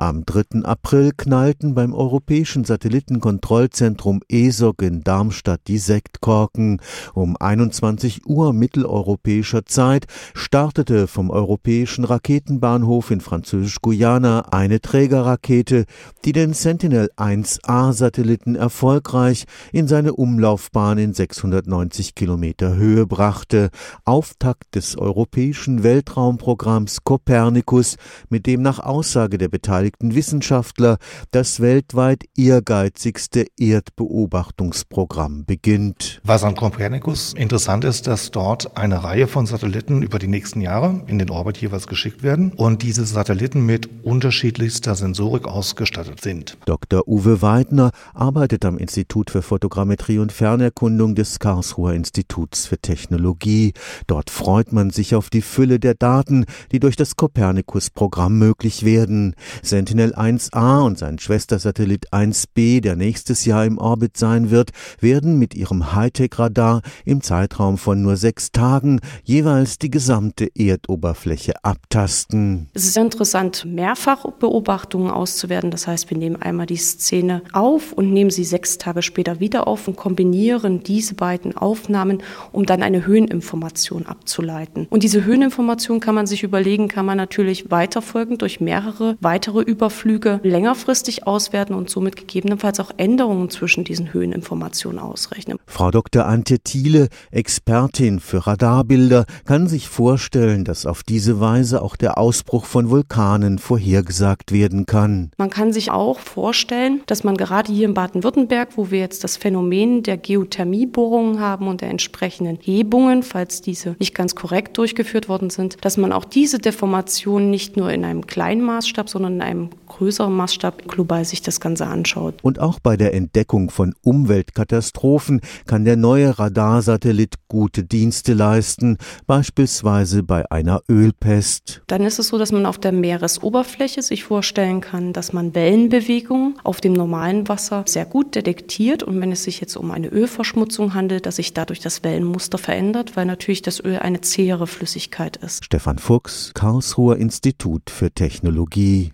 Am 3. April knallten beim Europäischen Satellitenkontrollzentrum ESOG in Darmstadt die Sektkorken. Um 21 Uhr mitteleuropäischer Zeit startete vom europäischen Raketenbahnhof in Französisch-Guyana eine Trägerrakete, die den Sentinel-1A-Satelliten erfolgreich in seine Umlaufbahn in 690 Kilometer Höhe brachte. Auftakt des europäischen Weltraumprogramms Copernicus, mit dem nach Aussage der Beteiligten beteiligten Wissenschaftler das weltweit ehrgeizigste Erdbeobachtungsprogramm beginnt. Was an Copernicus interessant ist, dass dort eine Reihe von Satelliten über die nächsten Jahre in den Orbit jeweils geschickt werden und diese Satelliten mit unterschiedlichster Sensorik ausgestattet sind. Dr. Uwe Weidner arbeitet am Institut für Fotogrammetrie und Fernerkundung des Karlsruher Instituts für Technologie. Dort freut man sich auf die Fülle der Daten, die durch das Copernicus-Programm möglich werden. Sentinel-1A und sein Schwestersatellit 1B, der nächstes Jahr im Orbit sein wird, werden mit ihrem Hightech-Radar im Zeitraum von nur sechs Tagen jeweils die gesamte Erdoberfläche abtasten. Es ist interessant, Mehrfachbeobachtungen auszuwerten. Das heißt, wir nehmen einmal die Szene auf und nehmen sie sechs Tage später wieder auf und kombinieren diese beiden Aufnahmen, um dann eine Höheninformation abzuleiten. Und diese Höheninformation kann man sich überlegen, kann man natürlich weiterfolgen durch mehrere weitere Überflüge längerfristig auswerten und somit gegebenenfalls auch Änderungen zwischen diesen Höheninformationen ausrechnen. Frau Dr. Antje Thiele, Expertin für Radarbilder, kann sich vorstellen, dass auf diese Weise auch der Ausbruch von Vulkanen vorhergesagt werden kann. Man kann sich auch vorstellen, dass man gerade hier in Baden-Württemberg, wo wir jetzt das Phänomen der Geothermiebohrungen haben und der entsprechenden Hebungen, falls diese nicht ganz korrekt durchgeführt worden sind, dass man auch diese Deformation nicht nur in einem kleinen Maßstab, sondern in einem größeren Maßstab global sich das Ganze anschaut. Und auch bei der Entdeckung von Umweltkatastrophen kann der neue Radarsatellit gute Dienste leisten, beispielsweise bei einer Ölpest. Dann ist es so, dass man auf der Meeresoberfläche sich vorstellen kann, dass man Wellenbewegungen auf dem normalen Wasser sehr gut detektiert und wenn es sich jetzt um eine Ölverschmutzung handelt, dass sich dadurch das Wellenmuster verändert, weil natürlich das Öl eine zähere Flüssigkeit ist. Stefan Fuchs, Karlsruher Institut für Technologie